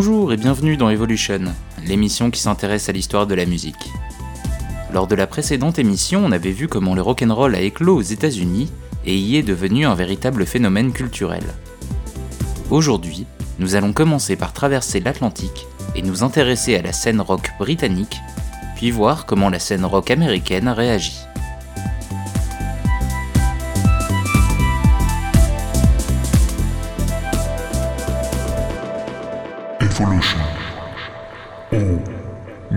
Bonjour et bienvenue dans Evolution, l'émission qui s'intéresse à l'histoire de la musique. Lors de la précédente émission, on avait vu comment le rock'n'roll a éclos aux États-Unis et y est devenu un véritable phénomène culturel. Aujourd'hui, nous allons commencer par traverser l'Atlantique et nous intéresser à la scène rock britannique, puis voir comment la scène rock américaine a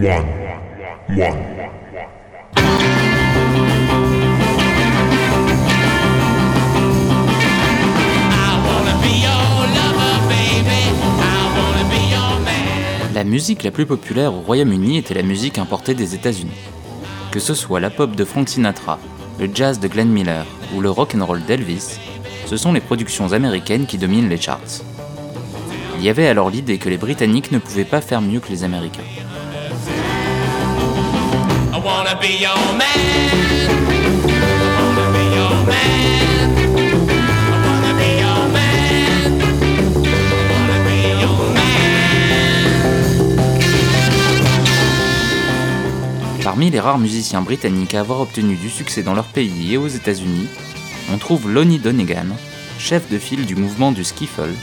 La musique la plus populaire au Royaume-Uni était la musique importée des États-Unis. Que ce soit la pop de Frank Sinatra, le jazz de Glenn Miller ou le rock and roll d'Elvis, ce sont les productions américaines qui dominent les charts. Il y avait alors l'idée que les Britanniques ne pouvaient pas faire mieux que les Américains. Parmi les rares musiciens britanniques à avoir obtenu du succès dans leur pays et aux États-Unis, on trouve Lonnie Donegan, chef de file du mouvement du skiffle,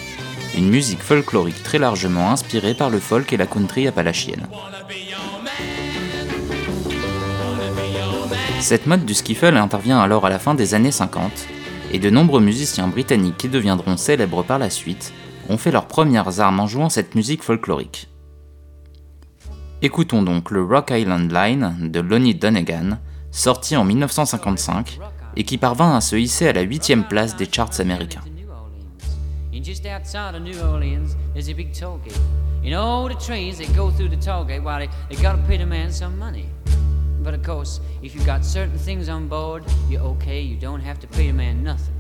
une musique folklorique très largement inspirée par le folk et la country appalachienne. Cette mode du skiffle intervient alors à la fin des années 50, et de nombreux musiciens britanniques qui deviendront célèbres par la suite ont fait leurs premières armes en jouant cette musique folklorique. Écoutons donc le Rock Island Line de Lonnie Donegan, sorti en 1955 et qui parvint à se hisser à la 8 place des charts américains. But of course, if you got certain things on board, you're okay, you don't have to pay the man nothing.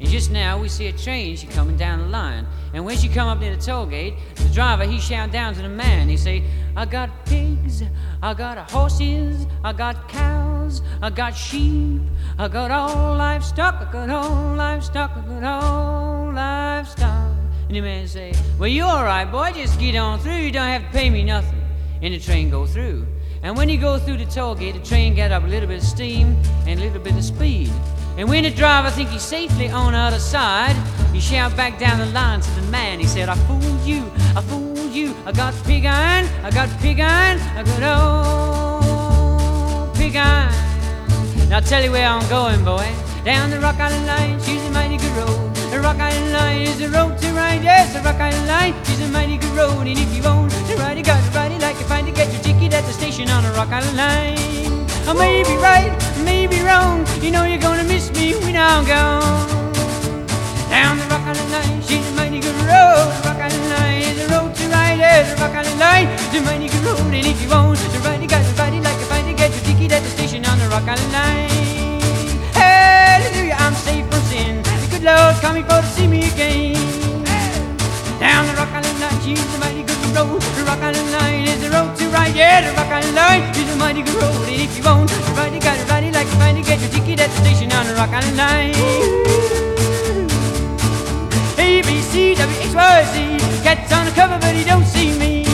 And just now we see a train, she coming down the line. And when she come up near the toll gate, the driver he shout down to the man, he say, I got pigs, I got horses, I got cows, I got sheep, I got all livestock, I got all livestock, I got all livestock. And the man say, Well, you alright, boy, just get on through, you don't have to pay me nothing. And the train go through. And when you go through the toll gate, the train get up a little bit of steam and a little bit of speed. And when the driver think he's safely on the other side, he shout back down the line to the man. He said, I fooled you, I fooled you. I got pig iron, I got pig iron, I got old pig iron. Now I'll tell you where I'm going, boy. Down the Rock Island Line, she's a mighty good road. The Rock Island Line is the road to ride. Yes, the Rock Island Line, she's a mighty good road. And if you want to ride, you got to ride it like you find to get your at the station on the Rock Island Line. I may be right, may be wrong. You know you're gonna miss me when I'm gone. Island Line. A B C W X Y Z. Cat's on the cover, but he don't see me.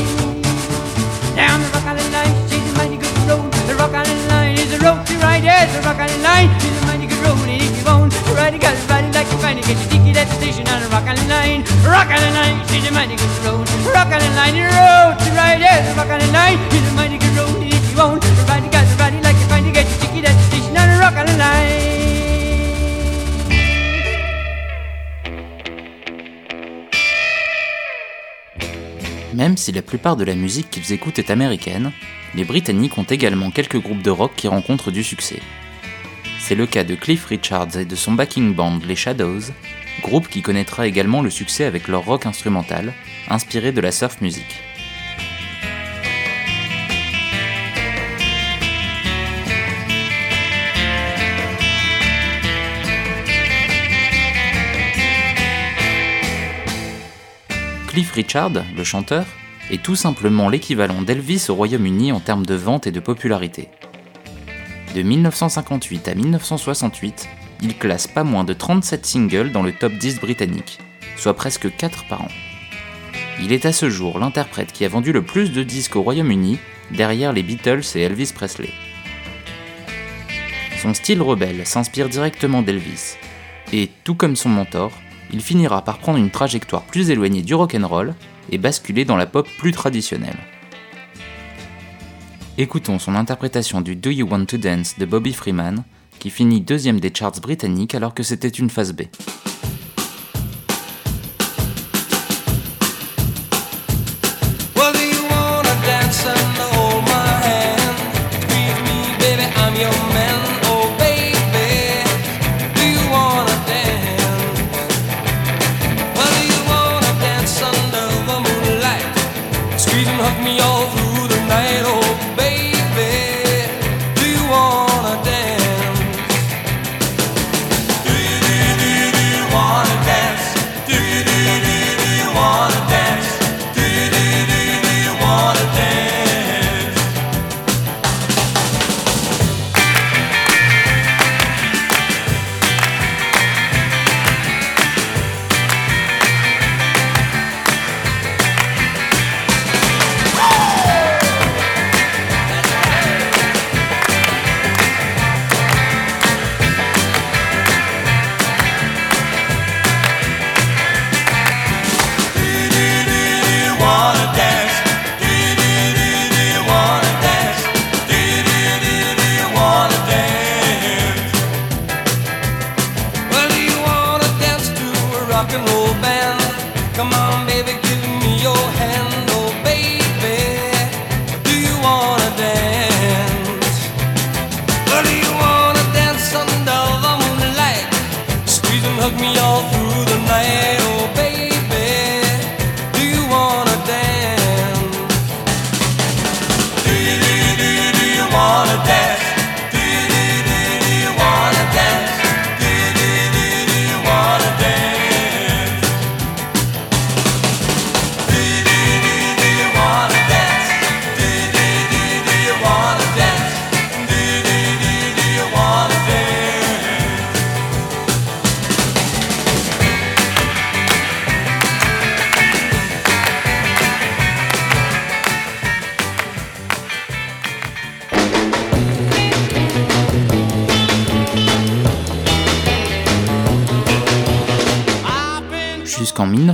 Down the Rock Island Line, she's a mighty good road. The Rock Island Line is the road to ride. Yes, the Rock Island Line is a mighty good road. And if you want to ride, you got to ride it like you find to get your ticket at the station on the Rock Island Line. Rock Island Line, she's a mighty good road. Rock Island Line, the road to ride. Yes, the Rock Island Line is a mighty good road. And if you want to ride, you got to ride it like you find to get your ticket at the station on the Rock Island Line. Même si la plupart de la musique qu'ils écoutent est américaine, les Britanniques ont également quelques groupes de rock qui rencontrent du succès. C'est le cas de Cliff Richards et de son backing band les Shadows, groupe qui connaîtra également le succès avec leur rock instrumental, inspiré de la surf music. Richard, le chanteur, est tout simplement l'équivalent d'Elvis au Royaume-Uni en termes de vente et de popularité. De 1958 à 1968, il classe pas moins de 37 singles dans le top 10 britannique, soit presque 4 par an. Il est à ce jour l'interprète qui a vendu le plus de disques au Royaume-Uni, derrière les Beatles et Elvis Presley. Son style rebelle s'inspire directement d'Elvis, et tout comme son mentor, il finira par prendre une trajectoire plus éloignée du rock'n'roll et basculer dans la pop plus traditionnelle. Écoutons son interprétation du Do You Want to Dance de Bobby Freeman, qui finit deuxième des charts britanniques alors que c'était une phase B. all through the night,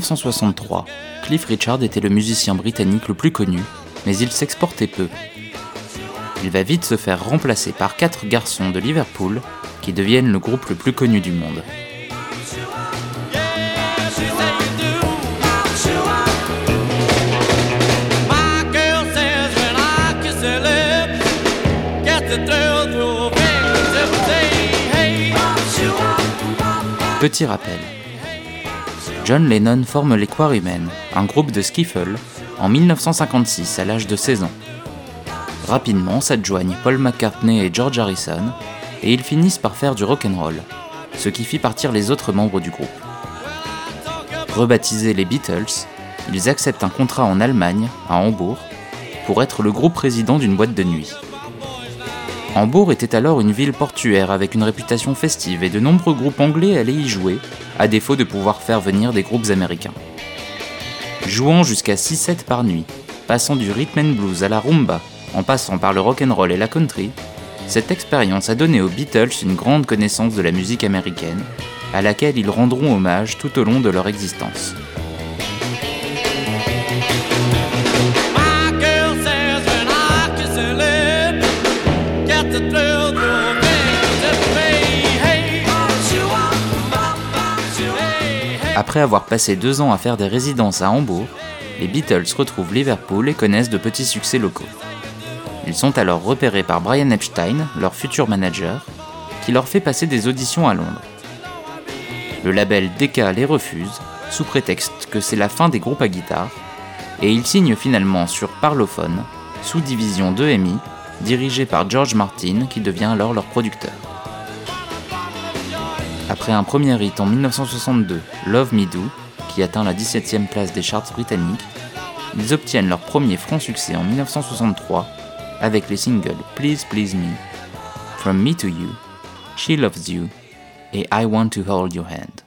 1963, Cliff Richard était le musicien britannique le plus connu, mais il s'exportait peu. Il va vite se faire remplacer par quatre garçons de Liverpool qui deviennent le groupe le plus connu du monde. Petit rappel. John Lennon forme les Quarrymen, un groupe de skiffle, en 1956 à l'âge de 16 ans. Rapidement s'adjoignent Paul McCartney et George Harrison, et ils finissent par faire du rock'n'roll, ce qui fit partir les autres membres du groupe. Rebaptisés les Beatles, ils acceptent un contrat en Allemagne, à Hambourg, pour être le groupe président d'une boîte de nuit. Hambourg était alors une ville portuaire avec une réputation festive et de nombreux groupes anglais allaient y jouer, à défaut de pouvoir faire venir des groupes américains. Jouant jusqu'à 6-7 par nuit, passant du rhythm and blues à la rumba, en passant par le rock'n'roll et la country, cette expérience a donné aux Beatles une grande connaissance de la musique américaine, à laquelle ils rendront hommage tout au long de leur existence. Après avoir passé deux ans à faire des résidences à Hambourg, les Beatles retrouvent Liverpool et connaissent de petits succès locaux. Ils sont alors repérés par Brian Epstein, leur futur manager, qui leur fait passer des auditions à Londres. Le label Decca les refuse, sous prétexte que c'est la fin des groupes à guitare, et ils signent finalement sur Parlophone, sous-division d'EMI, dirigée par George Martin, qui devient alors leur producteur. Après un premier hit en 1962, Love Me Do, qui atteint la 17e place des charts britanniques, ils obtiennent leur premier franc succès en 1963 avec les singles Please Please Me, From Me to You, She Loves You et I Want to Hold Your Hand.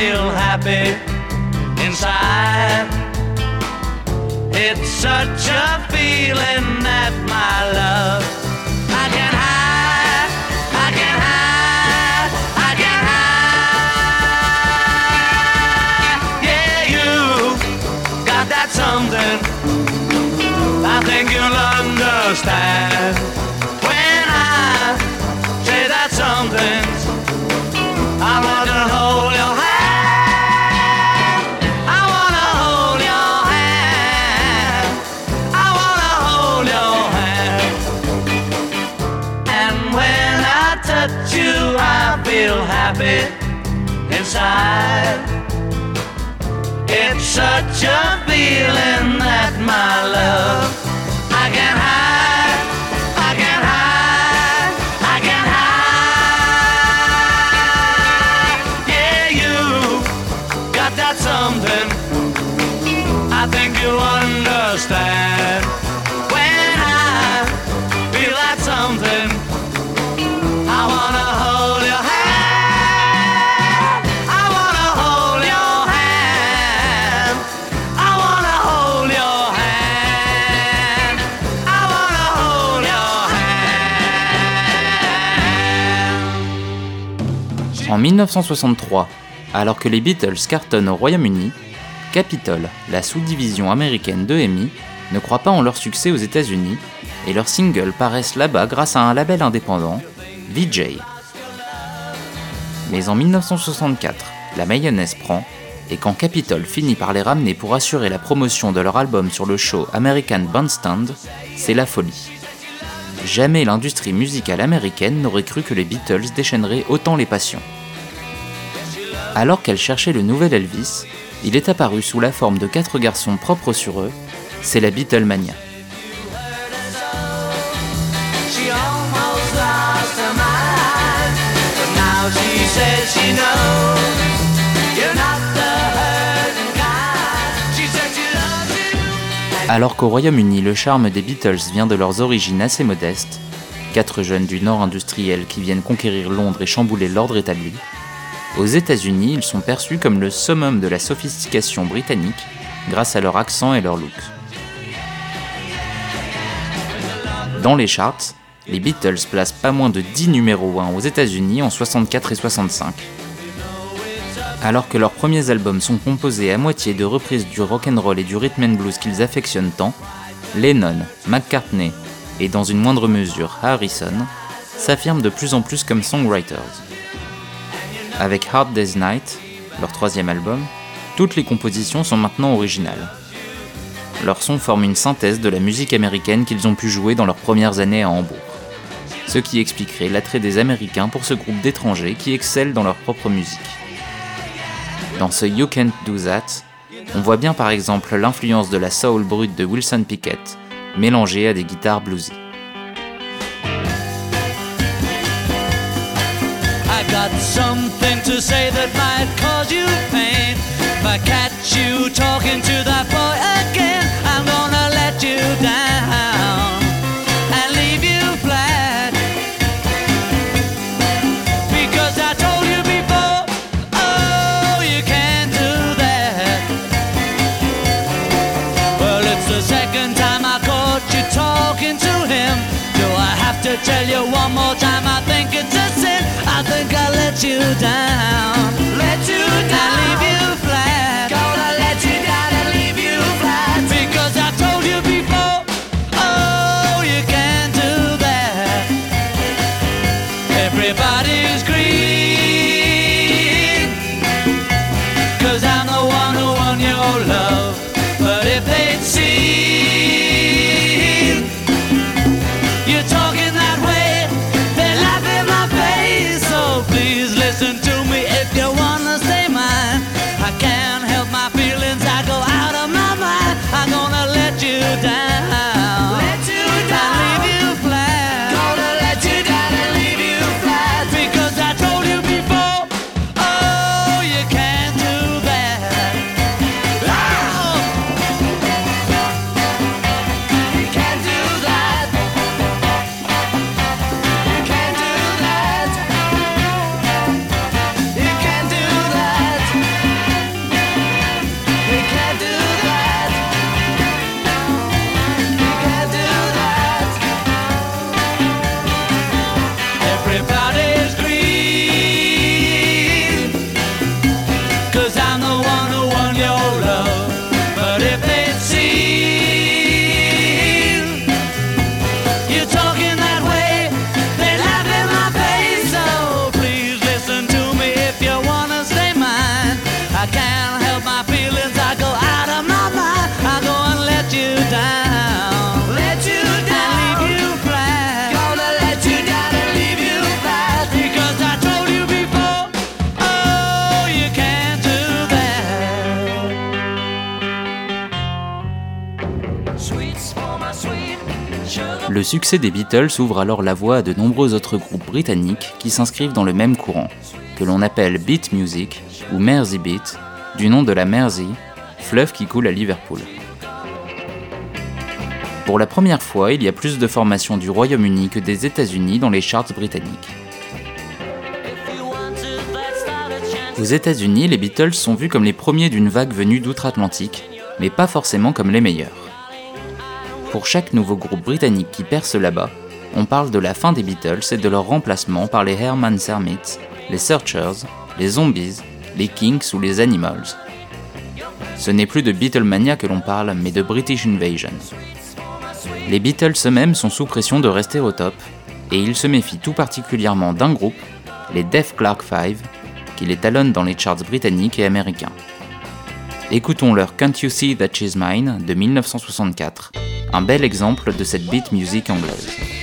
Feel happy inside. It's such a feeling that my love I can hide, I can hide, I can hide. Yeah, you got that something. I think you'll understand inside. It's such a feeling that my love I can hide, I can hide, I can hide. Yeah, you got that something. I think you'll understand when I feel that something. 1963, alors que les Beatles cartonnent au Royaume-Uni, Capitol, la sous-division américaine de EMI, ne croit pas en leur succès aux États-Unis et leurs singles paraissent là-bas grâce à un label indépendant, VJ. Mais en 1964, la mayonnaise prend et quand Capitol finit par les ramener pour assurer la promotion de leur album sur le show American Bandstand, c'est la folie. Jamais l'industrie musicale américaine n'aurait cru que les Beatles déchaîneraient autant les passions. Alors qu'elle cherchait le nouvel Elvis, il est apparu sous la forme de quatre garçons propres sur eux, c'est la Beatlemania. Alors qu'au Royaume-Uni, le charme des Beatles vient de leurs origines assez modestes, quatre jeunes du Nord industriel qui viennent conquérir Londres et chambouler l'ordre établi, aux États-Unis, ils sont perçus comme le summum de la sophistication britannique grâce à leur accent et leur look. Dans les charts, les Beatles placent pas moins de 10 numéros 1 aux États-Unis en 64 et 65. Alors que leurs premiers albums sont composés à moitié de reprises du rock'n'roll et du rhythm and blues qu'ils affectionnent tant, Lennon, McCartney et dans une moindre mesure Harrison s'affirment de plus en plus comme songwriters. Avec Hard Day's Night, leur troisième album, toutes les compositions sont maintenant originales. Leur son forme une synthèse de la musique américaine qu'ils ont pu jouer dans leurs premières années à Hambourg. Ce qui expliquerait l'attrait des Américains pour ce groupe d'étrangers qui excellent dans leur propre musique. Dans ce You Can't Do That, on voit bien par exemple l'influence de la soul brute de Wilson Pickett, mélangée à des guitares bluesy. I got something to say that might cause you pain. If I catch you talking to that boy again, I'm gonna let you down and leave you flat. Because I told you before, oh, you can't do that. Well, it's the second time I caught you talking to him. Do I have to tell you one more you down. Let you down. And leave you down. Le succès des Beatles ouvre alors la voie à de nombreux autres groupes britanniques qui s'inscrivent dans le même courant, que l'on appelle beat music ou Mersey beat, du nom de la Mersey, fleuve qui coule à Liverpool. Pour la première fois, il y a plus de formations du Royaume-Uni que des États-Unis dans les charts britanniques. Aux États-Unis, les Beatles sont vus comme les premiers d'une vague venue d'outre-Atlantique, mais pas forcément comme les meilleurs. Pour chaque nouveau groupe britannique qui perce là-bas, on parle de la fin des Beatles et de leur remplacement par les Herman Hermits, les Searchers, les Zombies, les Kinks ou les Animals. Ce n'est plus de Beatlemania que l'on parle, mais de British Invasion. Les Beatles eux-mêmes sont sous pression de rester au top, et ils se méfient tout particulièrement d'un groupe, les Def Clark Five, qui les talonnent dans les charts britanniques et américains. Écoutons leur Can't You See That She's Mine de 1964, un bel exemple de cette beat music anglaise.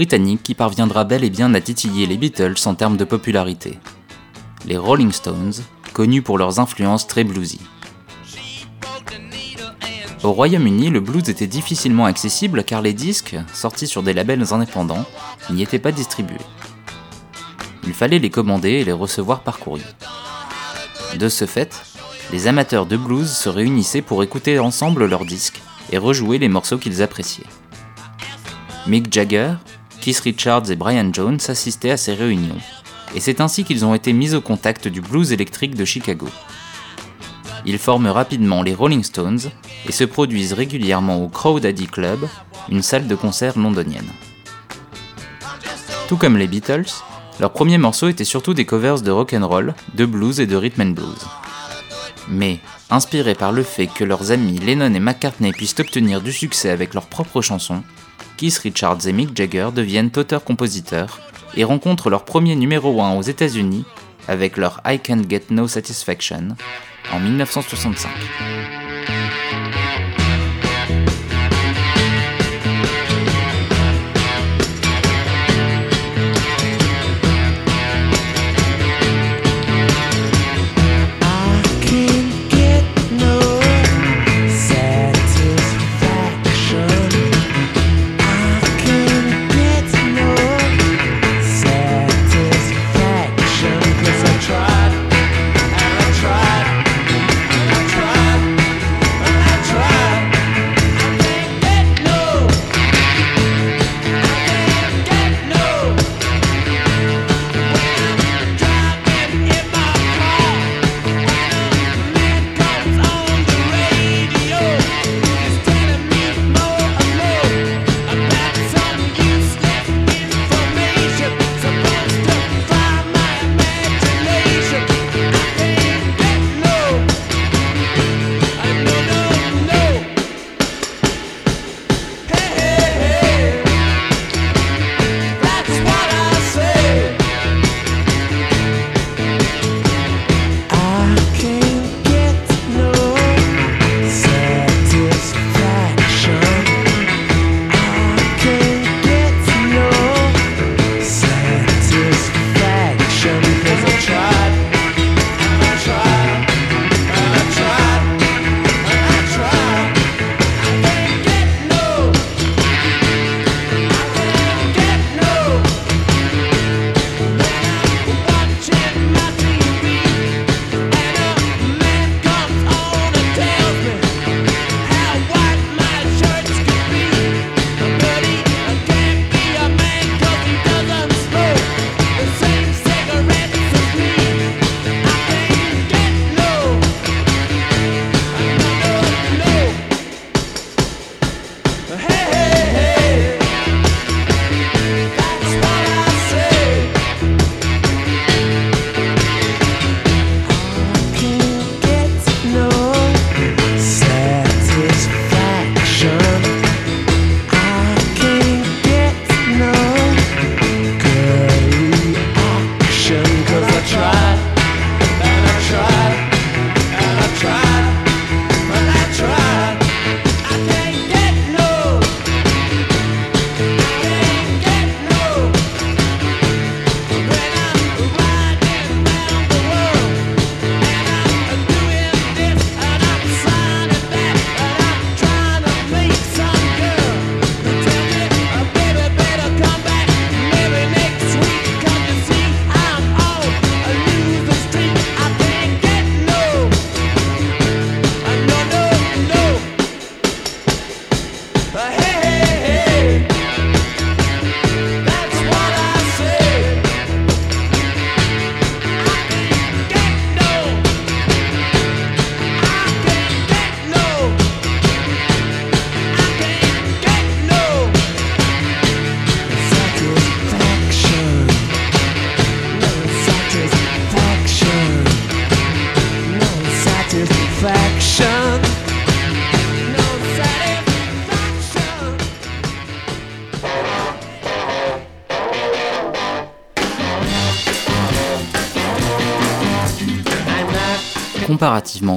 Britannique qui parviendra bel et bien à titiller les Beatles en termes de popularité. Les Rolling Stones, connus pour leurs influences très bluesy. Au Royaume-Uni, le blues était difficilement accessible car les disques, sortis sur des labels indépendants, n'y étaient pas distribués. Il fallait les commander et les recevoir par courrier. De ce fait, les amateurs de blues se réunissaient pour écouter ensemble leurs disques et rejouer les morceaux qu'ils appréciaient. Mick Jagger, Keith Richards et Brian Jones assistaient à ces réunions, et c'est ainsi qu'ils ont été mis au contact du blues électrique de Chicago. Ils forment rapidement les Rolling Stones et se produisent régulièrement au Crow Daddy Club, une salle de concert londonienne. Tout comme les Beatles, leurs premiers morceaux étaient surtout des covers de rock and roll, de blues et de rhythm and blues. Mais, inspirés par le fait que leurs amis Lennon et McCartney puissent obtenir du succès avec leurs propres chansons, Keith Richards et Mick Jagger deviennent auteurs-compositeurs et rencontrent leur premier numéro 1 aux États-Unis avec leur I Can't Get No Satisfaction en 1965.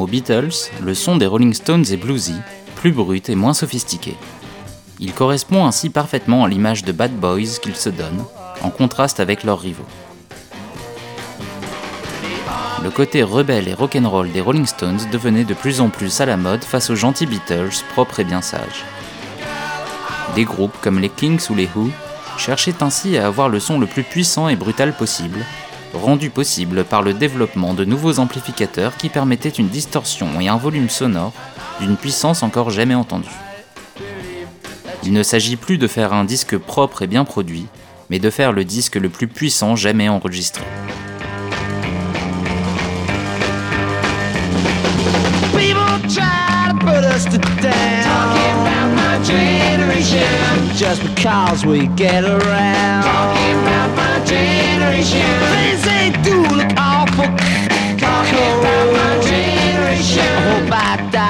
Aux Beatles, le son des Rolling Stones est bluesy, plus brut et moins sophistiqué. Il correspond ainsi parfaitement à l'image de bad boys qu'ils se donnent, en contraste avec leurs rivaux. Le côté rebelle et rock'n'roll des Rolling Stones devenait de plus en plus à la mode face aux gentils Beatles propres et bien sages. Des groupes comme les Kings ou les Who cherchaient ainsi à avoir le son le plus puissant et brutal possible, rendu possible par le développement de nouveaux amplificateurs qui permettaient une distorsion et un volume sonore d'une puissance encore jamais entendue. Il ne s'agit plus de faire un disque propre et bien produit, mais de faire le disque le plus puissant jamais enregistré. Just because we get around.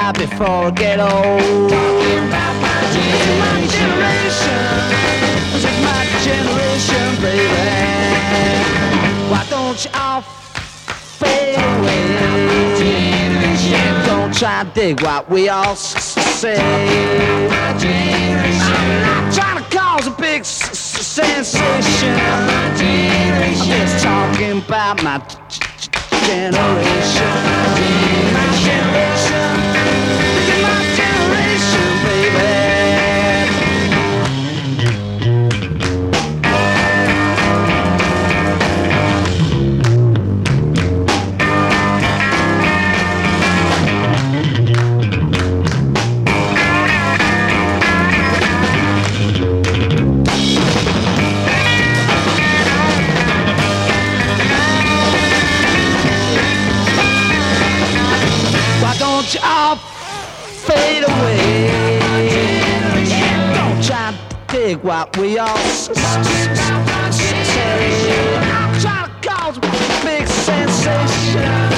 Die before I get old. Talking about my generation. This is my generation, baby. Why don't you all fade away? Don't try to dig what we all say. I'm not trying to cause a big sensation. I'm just talking about my generation. My generation. What we all say. Trying to cause a big sensation.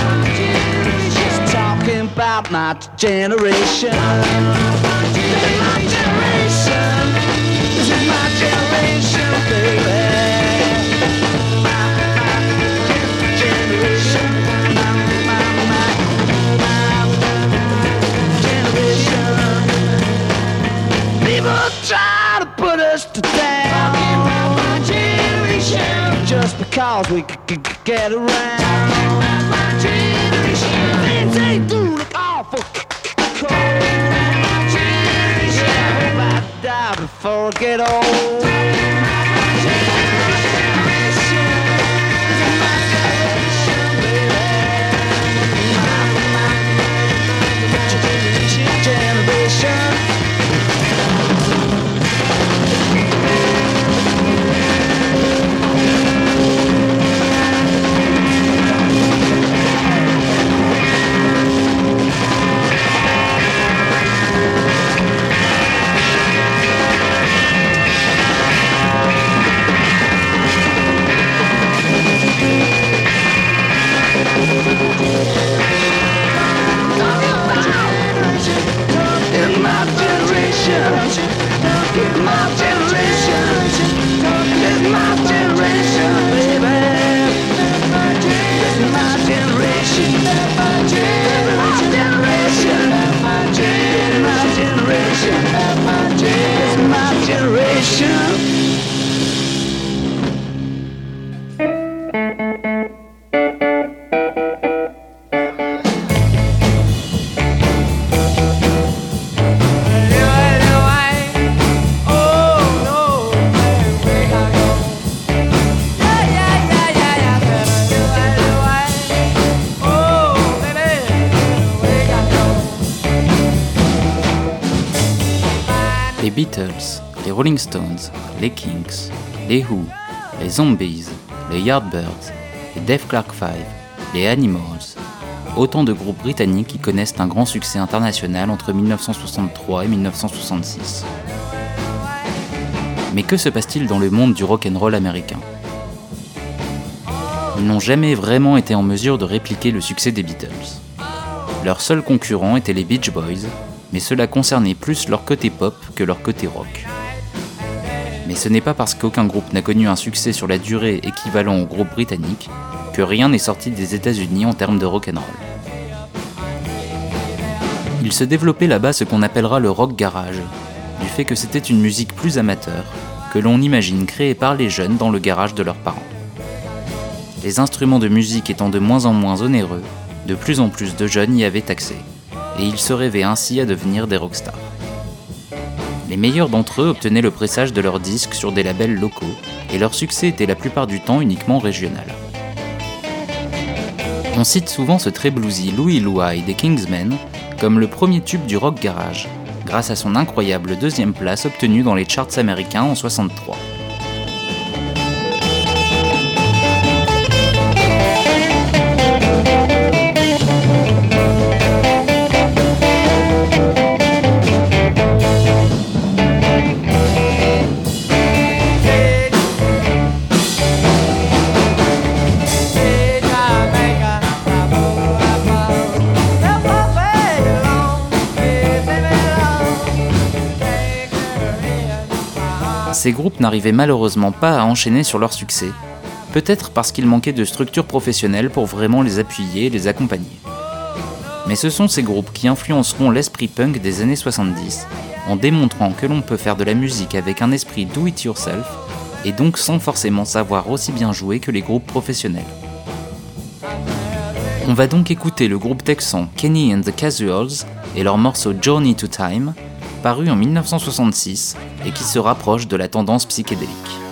Just talking about my generation. My generation. This is my generation, baby. To put us to down. Just because we c- c- c- get around. Things they do look awful c- c- cold. I hope I die before I get old. Generation, in my generation, in my generation, baby. In my generation, in my generation, in my generation, in my generation. Les Who, les Zombies, les Yardbirds, les Def Clark Five, les Animals, autant de groupes britanniques qui connaissent un grand succès international entre 1963 et 1966. Mais que se passe-t-il dans le monde du rock'n'roll américain? Ils n'ont jamais vraiment été en mesure de répliquer le succès des Beatles. Leurs seuls concurrents étaient les Beach Boys, mais cela concernait plus leur côté pop que leur côté rock. Mais ce n'est pas parce qu'aucun groupe n'a connu un succès sur la durée équivalent au groupe britannique que rien n'est sorti des États-Unis en termes de rock'n'roll. Il se développait là-bas ce qu'on appellera le rock garage, du fait que c'était une musique plus amateur, que l'on imagine créée par les jeunes dans le garage de leurs parents. Les instruments de musique étant de moins en moins onéreux, de plus en plus de jeunes y avaient accès, et ils se rêvaient ainsi à devenir des rockstars. Les meilleurs d'entre eux obtenaient le pressage de leurs disques sur des labels locaux, et leur succès était la plupart du temps uniquement régional. On cite souvent ce très bluesy Louis Louie des Kingsmen comme le premier tube du rock garage, grâce à son incroyable deuxième place obtenue dans les charts américains en 63. Ces groupes n'arrivaient malheureusement pas à enchaîner sur leur succès, peut-être parce qu'il manquait de structures professionnelles pour vraiment les appuyer et les accompagner. Mais ce sont ces groupes qui influenceront l'esprit punk des années 70, en démontrant que l'on peut faire de la musique avec un esprit do it yourself, et donc sans forcément savoir aussi bien jouer que les groupes professionnels. On va donc écouter le groupe texan Kenny and the Casuals et leur morceau Journey to Time, paru en 1966 et qui se rapproche de la tendance psychédélique.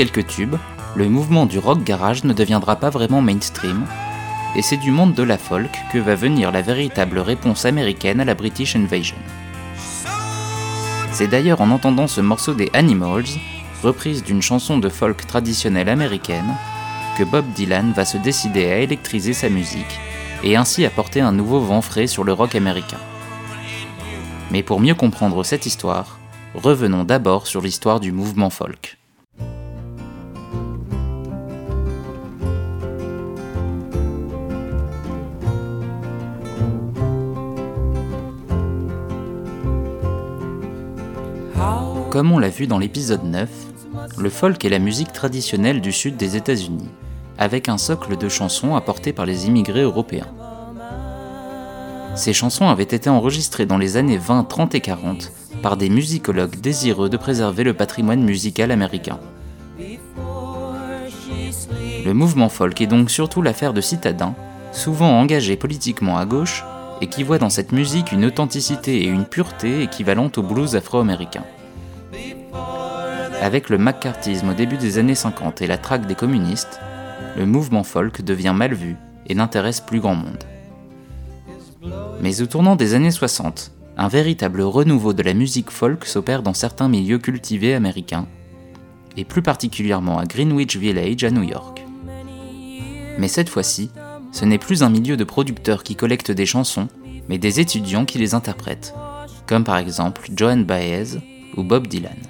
Quelques tubes, le mouvement du rock garage ne deviendra pas vraiment mainstream, et c'est du monde de la folk que va venir la véritable réponse américaine à la British Invasion. C'est d'ailleurs en entendant ce morceau des Animals, reprise d'une chanson de folk traditionnelle américaine, que Bob Dylan va se décider à électriser sa musique et ainsi apporter un nouveau vent frais sur le rock américain. Mais pour mieux comprendre cette histoire, revenons d'abord sur l'histoire du mouvement folk. Comme on l'a vu dans l'épisode 9, le folk est la musique traditionnelle du sud des États-Unis, avec un socle de chansons apportées par les immigrés européens. Ces chansons avaient été enregistrées dans les années 20, 30 et 40 par des musicologues désireux de préserver le patrimoine musical américain. Le mouvement folk est donc surtout l'affaire de citadins, souvent engagés politiquement à gauche, et qui voient dans cette musique une authenticité et une pureté équivalentes au blues afro-américain. Avec le McCarthyisme au début des années 50 et la traque des communistes, le mouvement folk devient mal vu et n'intéresse plus grand monde. Mais au tournant des années 60, un véritable renouveau de la musique folk s'opère dans certains milieux cultivés américains, et plus particulièrement à Greenwich Village à New York. Mais cette fois-ci, ce n'est plus un milieu de producteurs qui collectent des chansons, mais des étudiants qui les interprètent, comme par exemple Joan Baez ou Bob Dylan.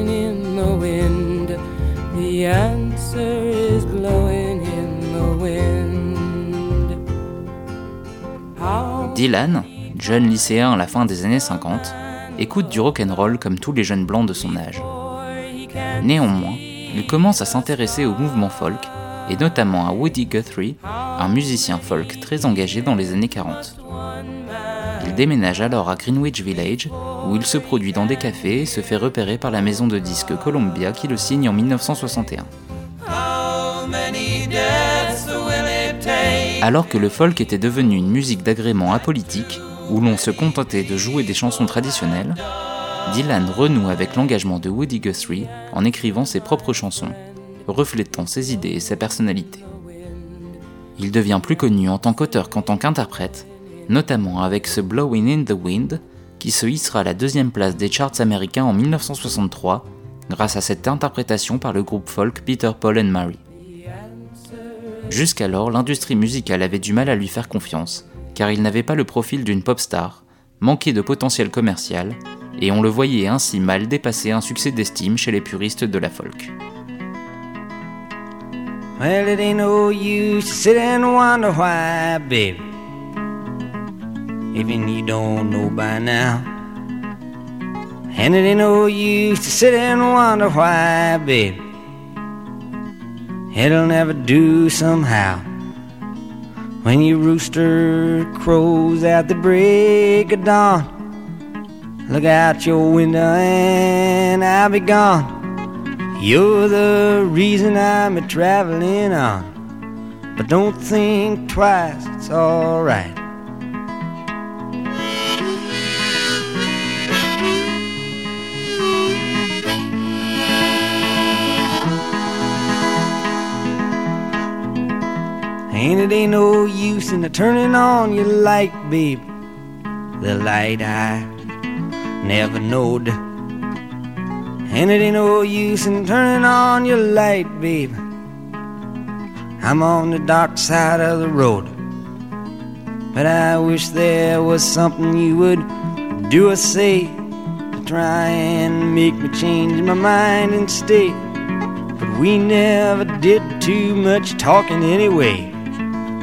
Dylan, jeune lycéen à la fin des années 50, écoute du rock'n'roll comme tous les jeunes blancs de son âge. Néanmoins, il commence à s'intéresser au mouvement folk, et notamment à Woody Guthrie, un musicien folk très engagé dans les années 40. Il déménage alors à Greenwich Village, où il se produit dans des cafés et se fait repérer par la maison de disques Columbia qui le signe en 1961. how many deaths will it take? Alors que le folk était devenu une musique d'agrément apolitique, où l'on se contentait de jouer des chansons traditionnelles, Dylan renoue avec l'engagement de Woody Guthrie en écrivant ses propres chansons, reflétant ses idées et sa personnalité. Il devient plus connu en tant qu'auteur qu'en tant qu'interprète, notamment avec ce Blowing in the Wind, qui se hissera à la deuxième place des charts américains en 1963, grâce à cette interprétation par le groupe folk Peter, Paul and Mary. Jusqu'alors, l'industrie musicale avait du mal à lui faire confiance, car il n'avait pas le profil d'une pop star, manquait de potentiel commercial, et on le voyait ainsi mal dépasser un succès d'estime chez les puristes de la folk. Even you don't know by now. And it ain't no use to sit and wonder why, baby. It'll never do somehow. When your rooster crows at the break of dawn, look out your window and I'll be gone. You're the reason I'm a traveling on. But don't think twice, it's alright. And it ain't no use in the turning on your light, babe. The light I never knowed. And it ain't no use in turning on your light, babe. I'm on the dark side of the road. But I wish there was something you would do or say to try and make me change my mind and stay. But we never did too much talking anyway.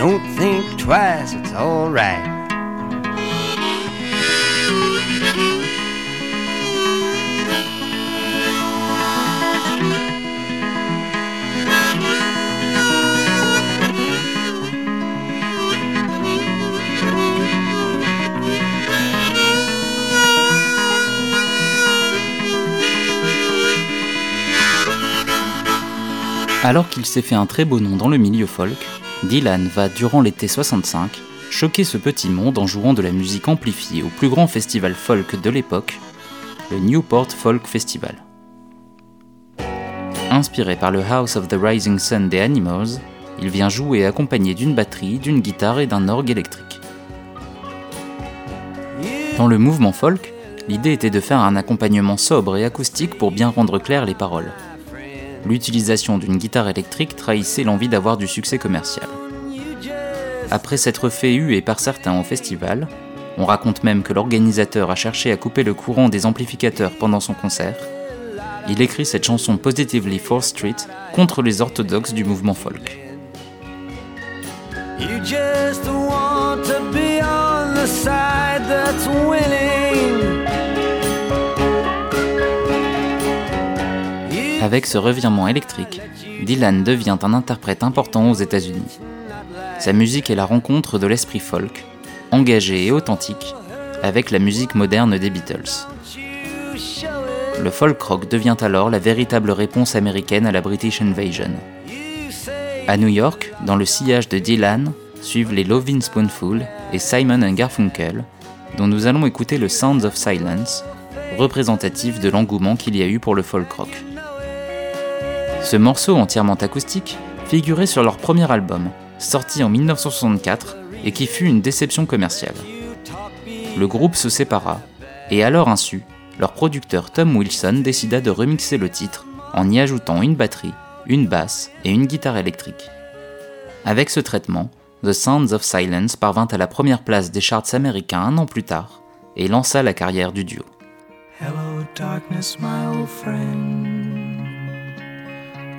Don't think twice, it's. Alors qu'il s'est fait un très beau nom dans le milieu folk, Dylan va, durant l'été 65, choquer ce petit monde en jouant de la musique amplifiée au plus grand festival folk de l'époque, le Newport Folk Festival. Inspiré par le House of the Rising Sun des Animals, il vient jouer accompagné d'une batterie, d'une guitare et d'un orgue électrique. Dans le mouvement folk, l'idée était de faire un accompagnement sobre et acoustique pour bien rendre claires les paroles. L'utilisation d'une guitare électrique trahissait l'envie d'avoir du succès commercial. Après s'être fait huer par certains au festival, on raconte même que l'organisateur a cherché à couper le courant des amplificateurs pendant son concert, il écrit cette chanson Positively 4th Street contre les orthodoxes du mouvement folk. Avec ce revirement électrique, Dylan devient un interprète important aux États-Unis. Sa musique est la rencontre de l'esprit folk, engagé et authentique, avec la musique moderne des Beatles. Le folk rock devient alors la véritable réponse américaine à la British Invasion. À New York, dans le sillage de Dylan, suivent les Lovin' Spoonful et Simon Garfunkel, dont nous allons écouter le Sounds of Silence, représentatif de l'engouement qu'il y a eu pour le folk rock. Ce morceau entièrement acoustique figurait sur leur premier album, sorti en 1964 et qui fut une déception commerciale. Le groupe se sépara, et à leur insu, leur producteur Tom Wilson décida de remixer le titre en y ajoutant une batterie, une basse et une guitare électrique. Avec ce traitement, The Sounds of Silence parvint à la première place des charts américains un an plus tard et lança la carrière du duo.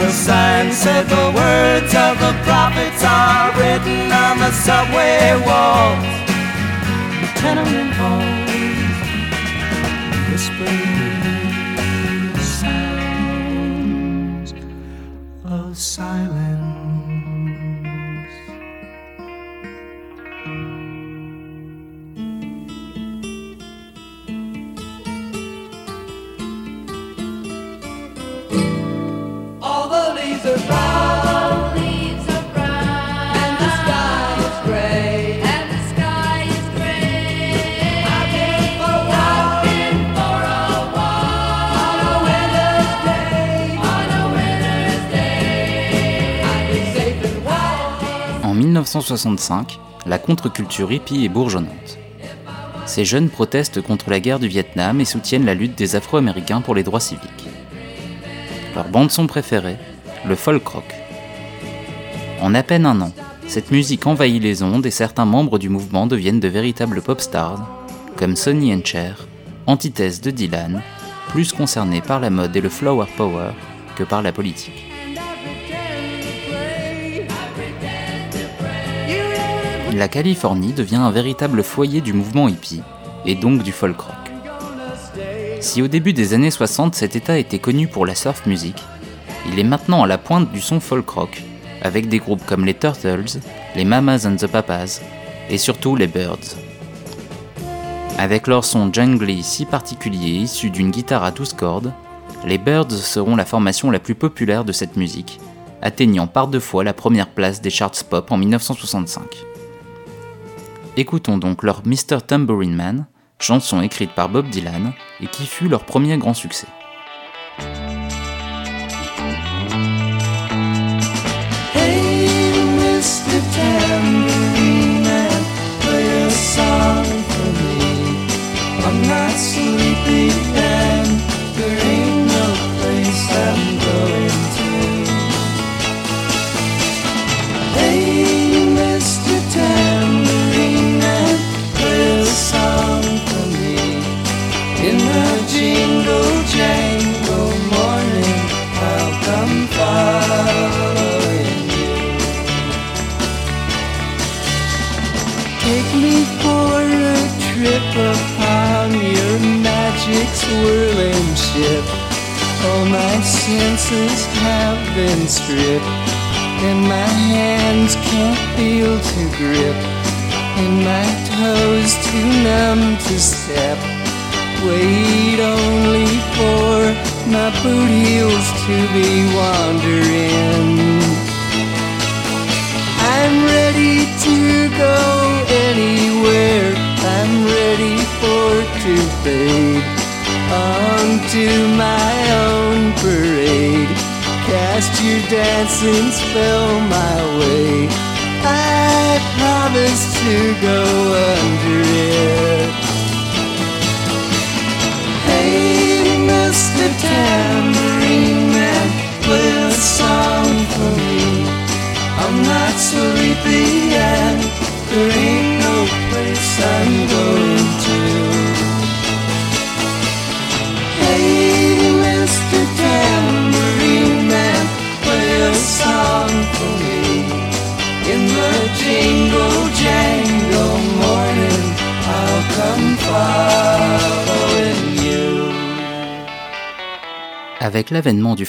The sign said the words of the prophets are written on the subway walls, the tenement halls, 1965, la contre-culture hippie est bourgeonnante. Ces jeunes protestent contre la guerre du Vietnam et soutiennent la lutte des Afro-Américains pour les droits civiques. Leur bande-son préférée, le folk rock. En à peine un an, cette musique envahit les ondes et certains membres du mouvement deviennent de véritables pop stars, comme Sonny and Cher, antithèse de Dylan, plus concernés par la mode et le flower power que par la politique. La Californie devient un véritable foyer du mouvement hippie, et donc du folk rock. Si au début des années 60 cet état était connu pour la surf music, il est maintenant à la pointe du son folk rock, avec des groupes comme les Turtles, les Mamas and the Papas, et surtout les Birds. Avec leur son jungly si particulier issu d'une guitare à 12 cordes, les Birds seront la formation la plus populaire de cette musique, atteignant par deux fois la première place des charts pop en 1965. Écoutons donc leur Mr. Tambourine Man, chanson écrite par Bob Dylan et qui fut leur premier grand succès.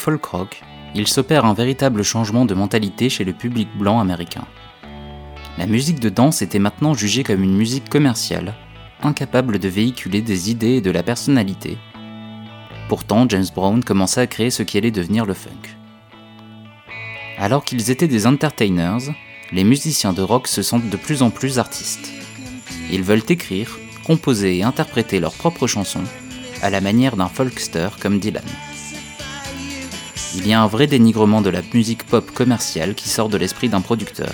Folk rock, il s'opère un véritable changement de mentalité chez le public blanc américain. La musique de danse était maintenant jugée comme une musique commerciale, incapable de véhiculer des idées et de la personnalité. Pourtant, James Brown commença à créer ce qui allait devenir le funk. Alors qu'ils étaient des entertainers, les musiciens de rock se sentent de plus en plus artistes. Ils veulent écrire, composer et interpréter leurs propres chansons, à la manière d'un folkster comme Dylan. Il y a un vrai dénigrement de la musique pop commerciale qui sort de l'esprit d'un producteur,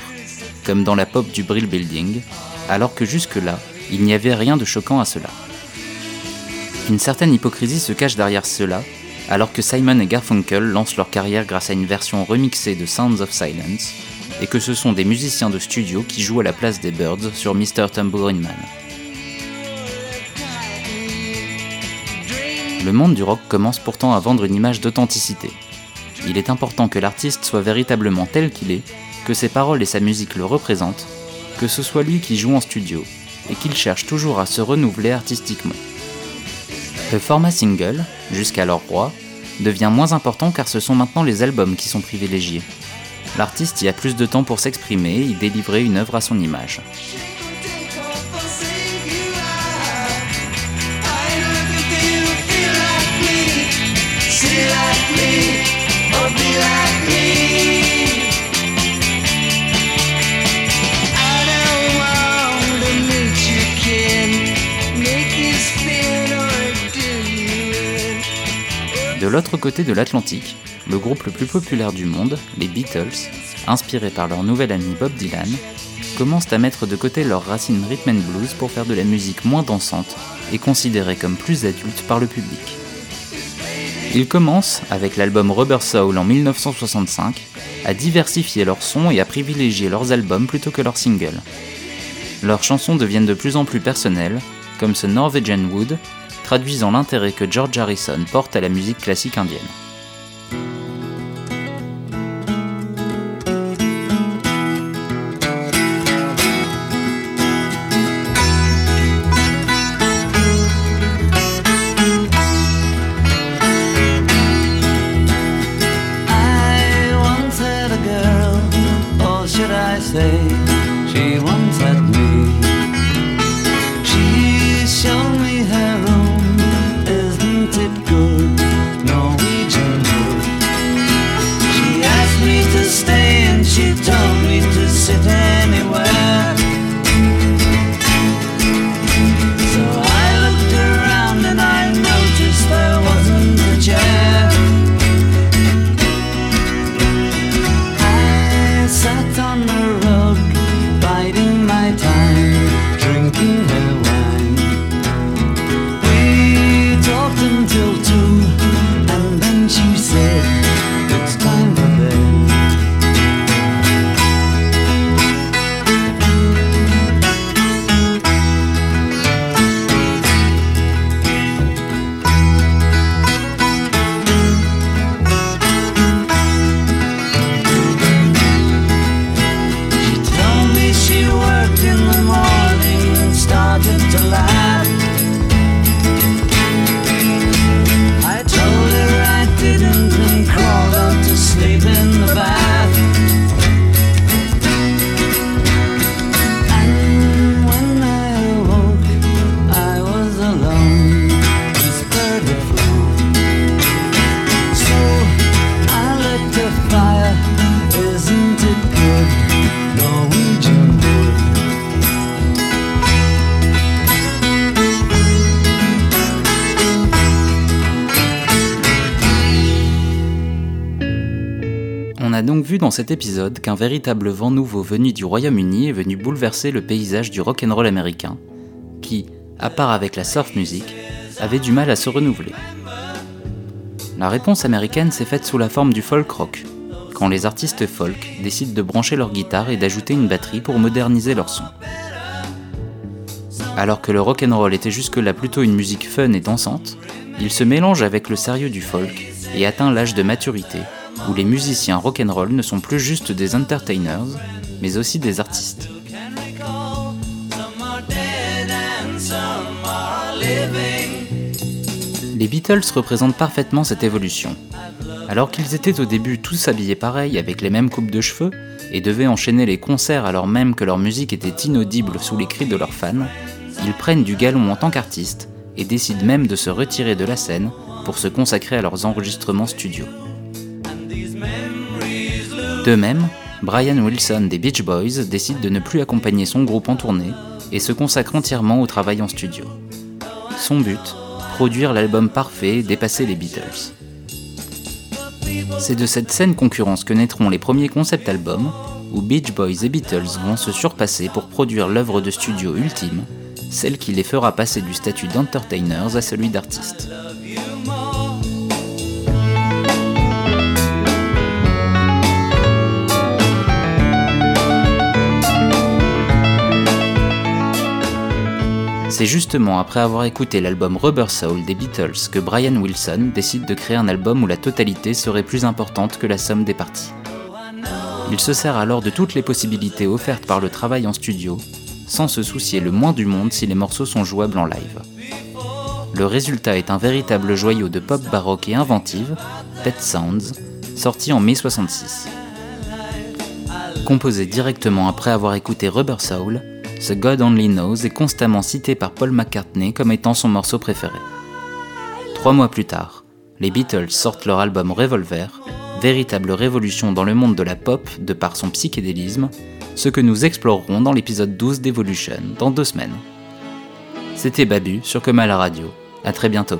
comme dans la pop du Brill Building, alors que jusque-là, il n'y avait rien de choquant à cela. Une certaine hypocrisie se cache derrière cela, alors que Simon et Garfunkel lancent leur carrière grâce à une version remixée de Sounds of Silence, et que ce sont des musiciens de studio qui jouent à la place des Birds sur Mr. Tambourine Man. Le monde du rock commence pourtant à vendre une image d'authenticité. Il est important que l'artiste soit véritablement tel qu'il est, que ses paroles et sa musique le représentent, que ce soit lui qui joue en studio, et qu'il cherche toujours à se renouveler artistiquement. Le format single, jusqu'alors roi, devient moins important car ce sont maintenant les albums qui sont privilégiés. L'artiste y a plus de temps pour s'exprimer et y délivrer une œuvre à son image. De l'autre côté de l'Atlantique, le groupe le plus populaire du monde, les Beatles, inspirés par leur nouvel ami Bob Dylan, commencent à mettre de côté leurs racines rhythm and blues pour faire de la musique moins dansante et considérée comme plus adulte par le public. Ils commencent, avec l'album Rubber Soul en 1965, à diversifier leurs sons et à privilégier leurs albums plutôt que leurs singles. Leurs chansons deviennent de plus en plus personnelles, comme ce Norwegian Wood, traduisant l'intérêt que George Harrison porte à la musique classique indienne. Dans cet épisode qu'un véritable vent nouveau venu du Royaume-Uni est venu bouleverser le paysage du rock'n'roll américain, qui, à part avec la surf music, avait du mal à se renouveler. La réponse américaine s'est faite sous la forme du folk rock, quand les artistes folk décident de brancher leur guitare et d'ajouter une batterie pour moderniser leur son. Alors que le rock'n'roll était jusque-là plutôt une musique fun et dansante, il se mélange avec le sérieux du folk et atteint l'âge de maturité, où les musiciens rock'n'roll ne sont plus juste des entertainers, mais aussi des artistes. Les Beatles représentent parfaitement cette évolution. Alors qu'ils étaient au début tous habillés pareil, avec les mêmes coupes de cheveux, et devaient enchaîner les concerts alors même que leur musique était inaudible sous les cris de leurs fans, ils prennent du galon en tant qu'artistes et décident même de se retirer de la scène pour se consacrer à leurs enregistrements studio. De même, Brian Wilson des Beach Boys décide de ne plus accompagner son groupe en tournée et se consacre entièrement au travail en studio. Son but Produire l'album parfait et dépasser les Beatles. C'est de cette saine concurrence que naîtront les premiers concept albums, où Beach Boys et Beatles vont se surpasser pour produire l'œuvre de studio ultime, celle qui les fera passer du statut d'entertainers à celui d'artistes. C'est justement après avoir écouté l'album Rubber Soul des Beatles que Brian Wilson décide de créer un album où la totalité serait plus importante que la somme des parties. Il se sert alors de toutes les possibilités offertes par le travail en studio, sans se soucier le moins du monde si les morceaux sont jouables en live. Le résultat est un véritable joyau de pop baroque et inventive, Pet Sounds, sorti en mai 66. Composé directement après avoir écouté Rubber Soul, The God Only Knows est constamment cité par Paul McCartney comme étant son morceau préféré. Trois mois plus tard, les Beatles sortent leur album Revolver, véritable révolution dans le monde de la pop de par son psychédélisme, ce que nous explorerons dans l'épisode 12 d'Evolution dans deux semaines. C'était Babu sur Comme la radio. À très bientôt.